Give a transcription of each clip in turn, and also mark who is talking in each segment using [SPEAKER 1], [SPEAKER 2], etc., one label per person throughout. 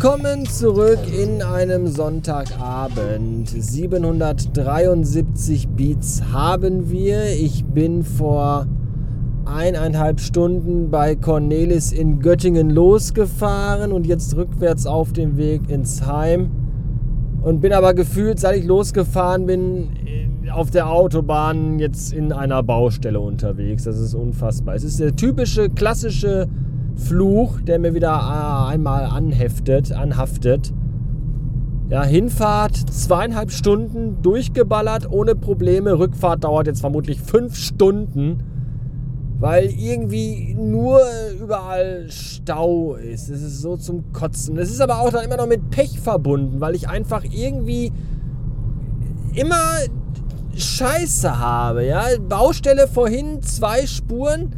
[SPEAKER 1] Willkommen zurück in einem Sonntagabend. 773 Beats haben wir. Ich bin vor eineinhalb Stunden bei Cornelis in Göttingen losgefahren und jetzt rückwärts auf dem Weg ins Heim. Und bin aber gefühlt, seit ich losgefahren bin, auf der Autobahn jetzt in einer Baustelle unterwegs. Das ist unfassbar. Es ist der typische, klassische Fluch, der mir wieder äh, einmal anheftet, anhaftet. Ja, Hinfahrt zweieinhalb Stunden durchgeballert ohne Probleme. Rückfahrt dauert jetzt vermutlich fünf Stunden, weil irgendwie nur überall Stau ist. Es ist so zum Kotzen. Es ist aber auch dann immer noch mit Pech verbunden, weil ich einfach irgendwie immer Scheiße habe. Ja, Baustelle vorhin zwei Spuren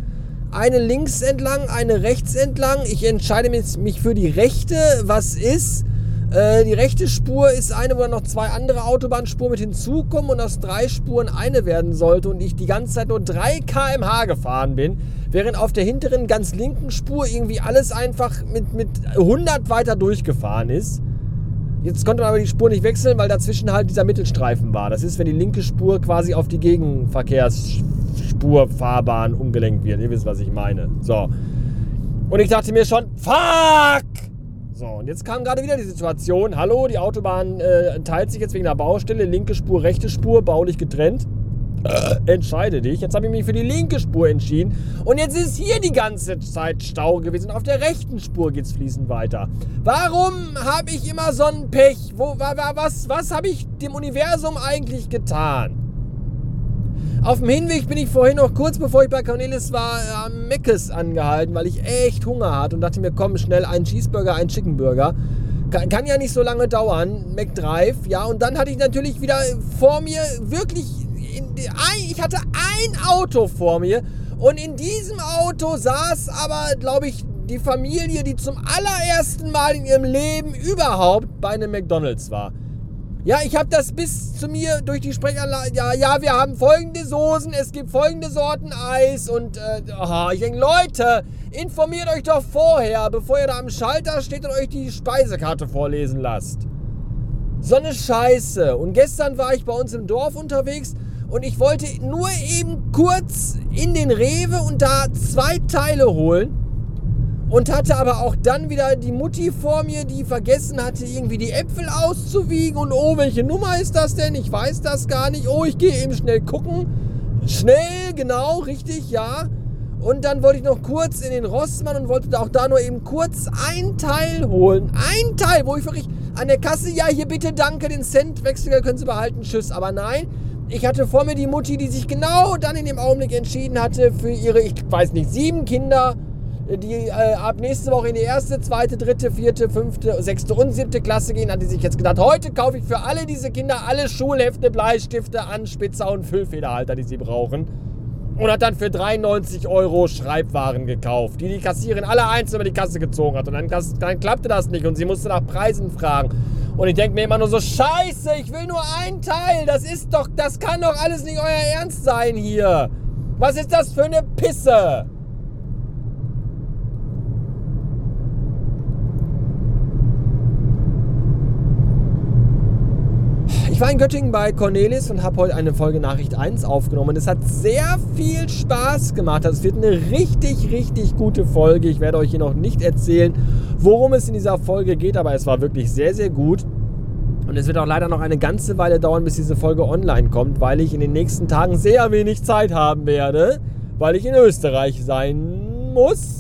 [SPEAKER 1] eine links entlang, eine rechts entlang. Ich entscheide mich für die rechte. Was ist? Äh, die rechte Spur ist eine, wo dann noch zwei andere Autobahnspuren mit hinzukommen und aus drei Spuren eine werden sollte und ich die ganze Zeit nur 3 km/h gefahren bin, während auf der hinteren ganz linken Spur irgendwie alles einfach mit, mit 100 weiter durchgefahren ist. Jetzt konnte man aber die Spur nicht wechseln, weil dazwischen halt dieser Mittelstreifen war. Das ist, wenn die linke Spur quasi auf die Gegenverkehrs Spurfahrbahn umgelenkt wird. Ihr wisst, was ich meine. So. Und ich dachte mir schon, fuck! So, und jetzt kam gerade wieder die Situation. Hallo, die Autobahn äh, teilt sich jetzt wegen der Baustelle. Linke Spur, rechte Spur, baulich getrennt. Äh, entscheide dich. Jetzt habe ich mich für die linke Spur entschieden. Und jetzt ist hier die ganze Zeit Stau gewesen. Auf der rechten Spur geht es fließend weiter. Warum habe ich immer so ein Pech? Wo, was was habe ich dem Universum eigentlich getan? Auf dem Hinweg bin ich vorhin noch kurz bevor ich bei Cornelis war am Meckes angehalten, weil ich echt Hunger hatte und dachte mir, komm, schnell ein Cheeseburger, ein Chickenburger. Kann, kann ja nicht so lange dauern, McDrive, ja. Und dann hatte ich natürlich wieder vor mir wirklich, die, ich hatte ein Auto vor mir und in diesem Auto saß aber, glaube ich, die Familie, die zum allerersten Mal in ihrem Leben überhaupt bei einem McDonald's war. Ja, ich habe das bis zu mir durch die Sprechanlage. Ja, ja, wir haben folgende Soßen, es gibt folgende Sorten Eis und äh, oh, ich denke, Leute, informiert euch doch vorher, bevor ihr da am Schalter steht und euch die Speisekarte vorlesen lasst. So eine Scheiße. Und gestern war ich bei uns im Dorf unterwegs und ich wollte nur eben kurz in den Rewe und da zwei Teile holen und hatte aber auch dann wieder die Mutti vor mir, die vergessen hatte, irgendwie die Äpfel auszuwiegen. Und oh, welche Nummer ist das denn? Ich weiß das gar nicht. Oh, ich gehe eben schnell gucken. Schnell, genau, richtig, ja. Und dann wollte ich noch kurz in den Rossmann und wollte auch da nur eben kurz ein Teil holen. Ein Teil, wo ich wirklich an der Kasse, ja, hier bitte danke, den Centwechsel können Sie behalten, tschüss. Aber nein, ich hatte vor mir die Mutti, die sich genau dann in dem Augenblick entschieden hatte, für ihre, ich weiß nicht, sieben Kinder die äh, ab nächste Woche in die erste, zweite, dritte, vierte, fünfte, sechste und siebte Klasse gehen, hat die sich jetzt gedacht, heute kaufe ich für alle diese Kinder alle Schulhefte, Bleistifte, Anspitzer und Füllfederhalter, die sie brauchen. Und hat dann für 93 Euro Schreibwaren gekauft, die die Kassierin alle einzeln über die Kasse gezogen hat. Und dann, dann klappte das nicht und sie musste nach Preisen fragen. Und ich denke mir immer nur so, scheiße, ich will nur ein Teil. Das ist doch, das kann doch alles nicht euer Ernst sein hier. Was ist das für eine Pisse? Ich war in Göttingen bei Cornelis und habe heute eine Folge Nachricht 1 aufgenommen. Es hat sehr viel Spaß gemacht. Also es wird eine richtig, richtig gute Folge. Ich werde euch hier noch nicht erzählen, worum es in dieser Folge geht, aber es war wirklich sehr, sehr gut. Und es wird auch leider noch eine ganze Weile dauern, bis diese Folge online kommt, weil ich in den nächsten Tagen sehr wenig Zeit haben werde, weil ich in Österreich sein muss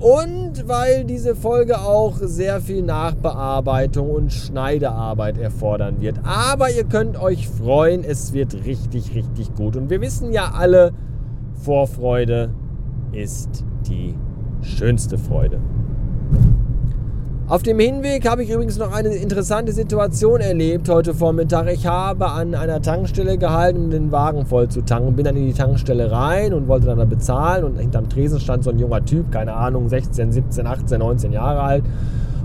[SPEAKER 1] und weil diese Folge auch sehr viel Nachbearbeitung und Schneidearbeit erfordern wird. Aber ihr könnt euch freuen, es wird richtig, richtig gut. Und wir wissen ja alle, Vorfreude ist die schönste Freude. Auf dem Hinweg habe ich übrigens noch eine interessante Situation erlebt heute Vormittag. Ich habe an einer Tankstelle gehalten, um den Wagen voll zu tanken. Bin dann in die Tankstelle rein und wollte dann da bezahlen. Und hinterm Tresen stand so ein junger Typ, keine Ahnung, 16, 17, 18, 19 Jahre alt.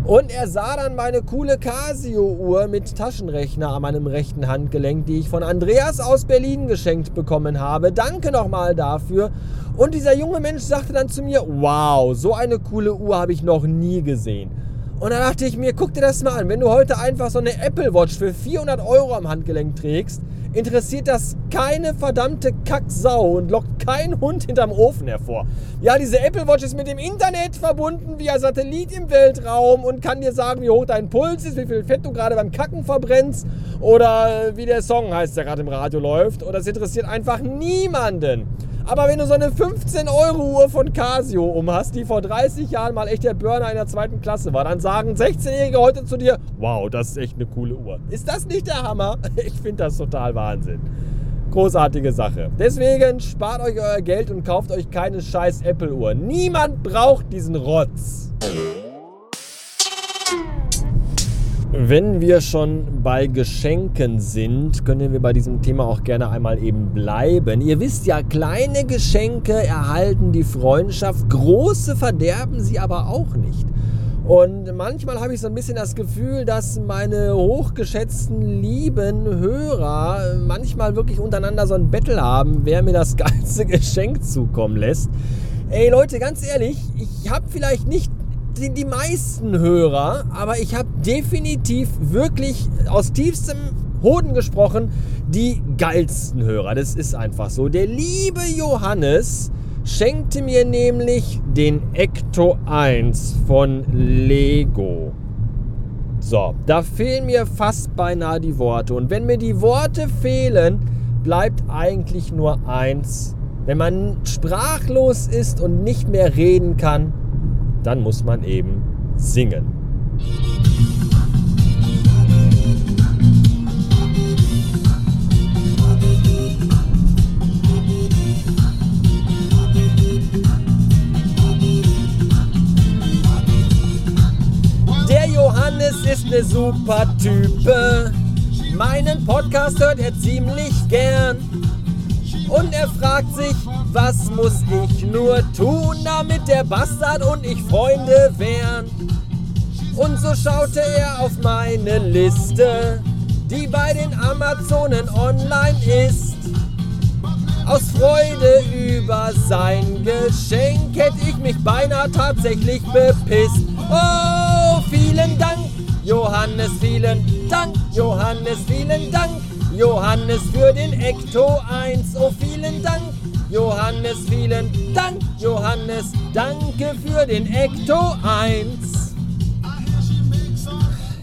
[SPEAKER 1] Und er sah dann meine coole Casio-Uhr mit Taschenrechner an meinem rechten Handgelenk, die ich von Andreas aus Berlin geschenkt bekommen habe. Danke nochmal dafür. Und dieser junge Mensch sagte dann zu mir, wow, so eine coole Uhr habe ich noch nie gesehen. Und da dachte ich mir, guck dir das mal an, wenn du heute einfach so eine Apple Watch für 400 Euro am Handgelenk trägst, interessiert das keine verdammte Kacksau und lockt kein Hund hinterm Ofen hervor. Ja, diese Apple Watch ist mit dem Internet verbunden via Satellit im Weltraum und kann dir sagen, wie hoch dein Puls ist, wie viel Fett du gerade beim Kacken verbrennst oder wie der Song heißt, der gerade im Radio läuft. Und das interessiert einfach niemanden. Aber wenn du so eine 15-Euro-Uhr von Casio um hast, die vor 30 Jahren mal echt der Burner in der zweiten Klasse war, dann sagen 16-Jährige heute zu dir, wow, das ist echt eine coole Uhr. Ist das nicht der Hammer? Ich finde das total Wahnsinn. Großartige Sache. Deswegen spart euch euer Geld und kauft euch keine scheiß Apple-Uhr. Niemand braucht diesen Rotz. Wenn wir schon bei Geschenken sind, können wir bei diesem Thema auch gerne einmal eben bleiben. Ihr wisst ja, kleine Geschenke erhalten die Freundschaft, große verderben sie aber auch nicht. Und manchmal habe ich so ein bisschen das Gefühl, dass meine hochgeschätzten lieben Hörer manchmal wirklich untereinander so ein Battle haben, wer mir das geilste Geschenk zukommen lässt. Ey Leute, ganz ehrlich, ich habe vielleicht nicht die, die meisten Hörer, aber ich habe definitiv wirklich aus tiefstem Hoden gesprochen die geilsten Hörer. Das ist einfach so. Der liebe Johannes schenkte mir nämlich den Ecto 1 von Lego. So, da fehlen mir fast beinahe die Worte. Und wenn mir die Worte fehlen, bleibt eigentlich nur eins. Wenn man sprachlos ist und nicht mehr reden kann, dann muss man eben singen. Der Johannes ist ne super Type. Meinen Podcast hört er ziemlich gern. Und er fragt sich, was muss ich nur tun, damit der Bastard und ich Freunde wären? Und so schaute er auf meine Liste, die bei den Amazonen online ist. Aus Freude über sein Geschenk hätte ich mich beinahe tatsächlich bepisst. Oh, vielen Dank, Johannes, vielen Dank, Johannes, vielen Dank. Johannes für den Ecto 1. Oh, vielen Dank, Johannes, vielen Dank, Johannes, danke für den Ecto 1.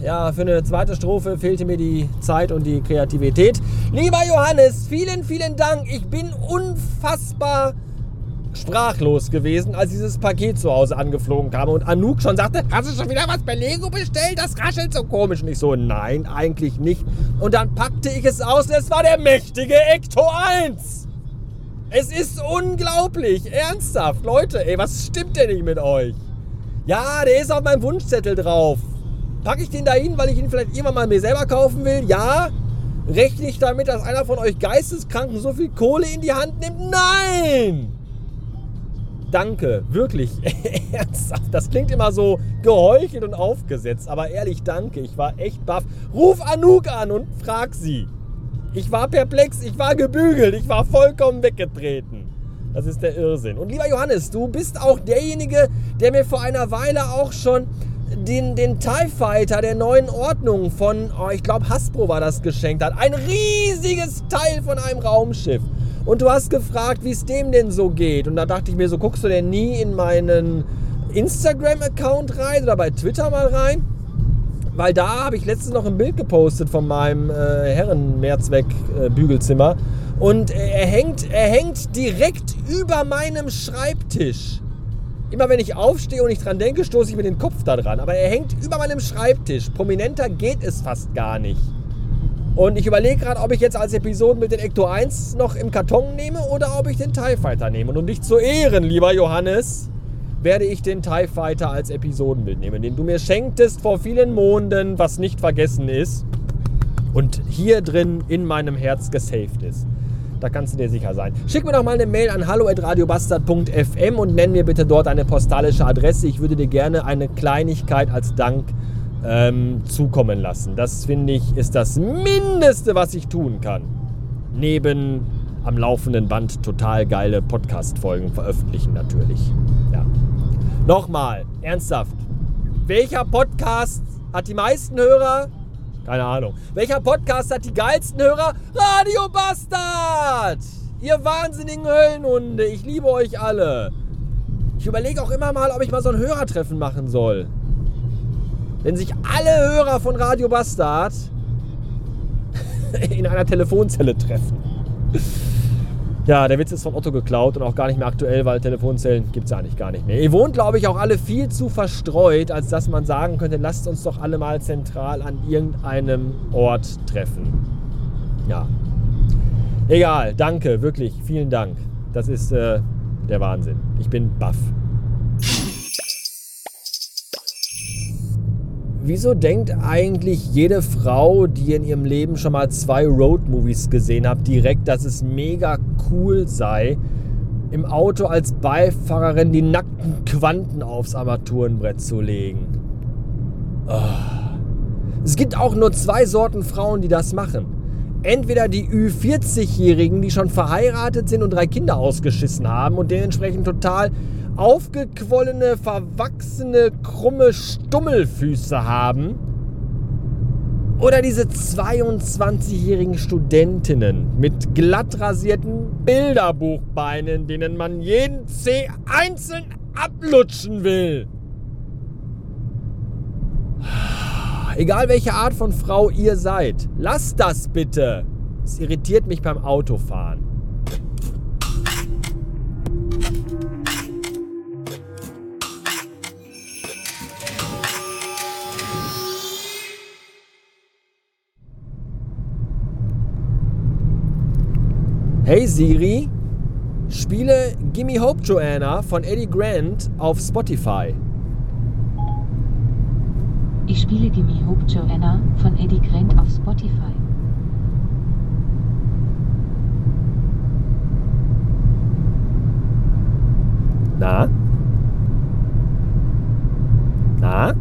[SPEAKER 1] Ja, für eine zweite Strophe fehlte mir die Zeit und die Kreativität. Lieber Johannes, vielen, vielen Dank. Ich bin unfassbar sprachlos gewesen, als dieses Paket zu Hause angeflogen kam und Anouk schon sagte, hast du schon wieder was bei Lego bestellt? Das raschelt so komisch. Und ich so, nein, eigentlich nicht. Und dann packte ich es aus und es war der mächtige Ecto 1. Es ist unglaublich, ernsthaft. Leute, ey, was stimmt denn nicht mit euch? Ja, der ist auf meinem Wunschzettel drauf. Packe ich den da hin, weil ich ihn vielleicht irgendwann mal mir selber kaufen will? Ja. Rechne ich damit, dass einer von euch Geisteskranken so viel Kohle in die Hand nimmt? Nein! Danke, wirklich, ernsthaft. Das klingt immer so geheuchelt und aufgesetzt, aber ehrlich, danke. Ich war echt baff. Ruf Anouk an und frag sie. Ich war perplex, ich war gebügelt, ich war vollkommen weggetreten. Das ist der Irrsinn. Und lieber Johannes, du bist auch derjenige, der mir vor einer Weile auch schon den, den TIE Fighter der neuen Ordnung von, oh, ich glaube Hasbro war das geschenkt hat. Ein riesiges Teil von einem Raumschiff. Und du hast gefragt, wie es dem denn so geht. Und da dachte ich mir so, guckst du denn nie in meinen Instagram-Account rein oder bei Twitter mal rein? Weil da habe ich letztens noch ein Bild gepostet von meinem äh, Herren-Mehrzweck-Bügelzimmer. Und er hängt, er hängt direkt über meinem Schreibtisch. Immer wenn ich aufstehe und ich dran denke, stoße ich mir den Kopf da dran. Aber er hängt über meinem Schreibtisch. Prominenter geht es fast gar nicht. Und ich überlege gerade, ob ich jetzt als Episode mit den Ecto 1 noch im Karton nehme oder ob ich den TIE Fighter nehme. Und um dich zu ehren, lieber Johannes, werde ich den TIE Fighter als Episodenbild nehmen, den du mir schenktest vor vielen Monden, was nicht vergessen ist und hier drin in meinem Herz gesaved ist. Da kannst du dir sicher sein. Schick mir doch mal eine Mail an hallo@radiobastard.fm und nenn mir bitte dort eine postalische Adresse. Ich würde dir gerne eine Kleinigkeit als Dank ähm, zukommen lassen. Das finde ich ist das Mindeste, was ich tun kann. Neben am laufenden Band total geile Podcast-Folgen veröffentlichen natürlich. Ja. Nochmal, ernsthaft. welcher Podcast hat die meisten Hörer? Keine Ahnung. Welcher Podcast hat die geilsten Hörer? Radio Bastard! Ihr wahnsinnigen Höllenhunde, ich liebe euch alle. Ich überlege auch immer mal, ob ich mal so ein Hörertreffen machen soll. Wenn sich alle Hörer von Radio Bastard in einer Telefonzelle treffen. Ja, der Witz ist von Otto geklaut und auch gar nicht mehr aktuell, weil Telefonzellen gibt es eigentlich gar nicht mehr. Ihr wohnt, glaube ich, auch alle viel zu verstreut, als dass man sagen könnte, lasst uns doch alle mal zentral an irgendeinem Ort treffen. Ja. Egal, danke, wirklich, vielen Dank. Das ist äh, der Wahnsinn. Ich bin baff. Wieso denkt eigentlich jede Frau, die in ihrem Leben schon mal zwei Roadmovies gesehen hat, direkt, dass es mega cool sei, im Auto als Beifahrerin die nackten Quanten aufs Armaturenbrett zu legen? Oh. Es gibt auch nur zwei Sorten Frauen, die das machen. Entweder die Ü40-Jährigen, die schon verheiratet sind und drei Kinder ausgeschissen haben und dementsprechend total aufgequollene, verwachsene, krumme Stummelfüße haben. Oder diese 22-jährigen Studentinnen mit glatt rasierten Bilderbuchbeinen, denen man jeden Zeh einzeln ablutschen will. Egal welche Art von Frau ihr seid, lasst das bitte. Es irritiert mich beim Autofahren. Hey Siri, spiele Gimme Hope Joanna von Eddie Grant auf Spotify.
[SPEAKER 2] Ich spiele Gimme Hope Joanna von Eddie Grant auf Spotify.
[SPEAKER 1] Na? Na?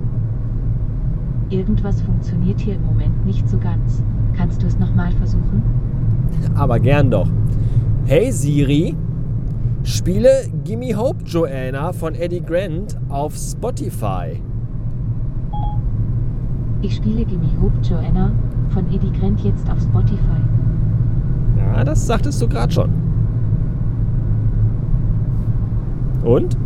[SPEAKER 2] Irgendwas funktioniert hier im Moment nicht so ganz. Kannst du es nochmal versuchen?
[SPEAKER 1] Aber gern doch. Hey Siri, spiele Gimme Hope Joanna von Eddie Grant auf Spotify.
[SPEAKER 2] Ich spiele Gimme Hope Joanna von Eddie Grant jetzt auf Spotify.
[SPEAKER 1] Ja, das sagtest du gerade schon. Und?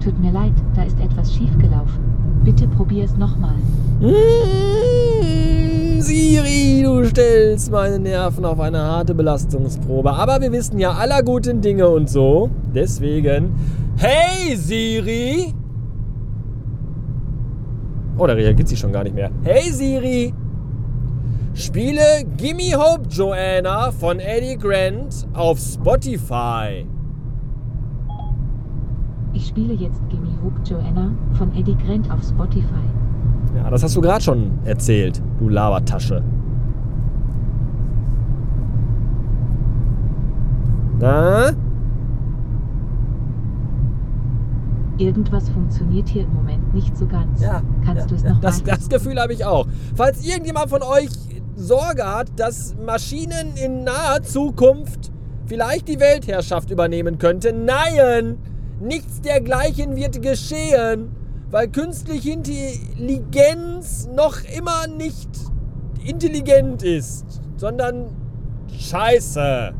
[SPEAKER 2] Tut mir leid, da ist etwas schiefgelaufen. Bitte probier es nochmal.
[SPEAKER 1] Mmh, Siri, du stellst meine Nerven auf eine harte Belastungsprobe. Aber wir wissen ja aller guten Dinge und so. Deswegen, hey Siri! Oh, da reagiert sie schon gar nicht mehr. Hey Siri! Spiele Gimme Hope Joanna von Eddie Grant auf Spotify.
[SPEAKER 2] Ich spiele jetzt Gimme Hope Joanna von Eddie Grant auf Spotify.
[SPEAKER 1] Ja, das hast du gerade schon erzählt, du Labertasche. Na?
[SPEAKER 2] Irgendwas funktioniert hier im Moment nicht so ganz.
[SPEAKER 1] Ja.
[SPEAKER 2] Kannst
[SPEAKER 1] ja,
[SPEAKER 2] du es
[SPEAKER 1] ja,
[SPEAKER 2] noch
[SPEAKER 1] das, das Gefühl habe ich auch. Falls irgendjemand von euch Sorge hat, dass Maschinen in naher Zukunft vielleicht die Weltherrschaft übernehmen könnte, nein! Nichts dergleichen wird geschehen, weil künstliche Intelligenz noch immer nicht intelligent ist, sondern scheiße.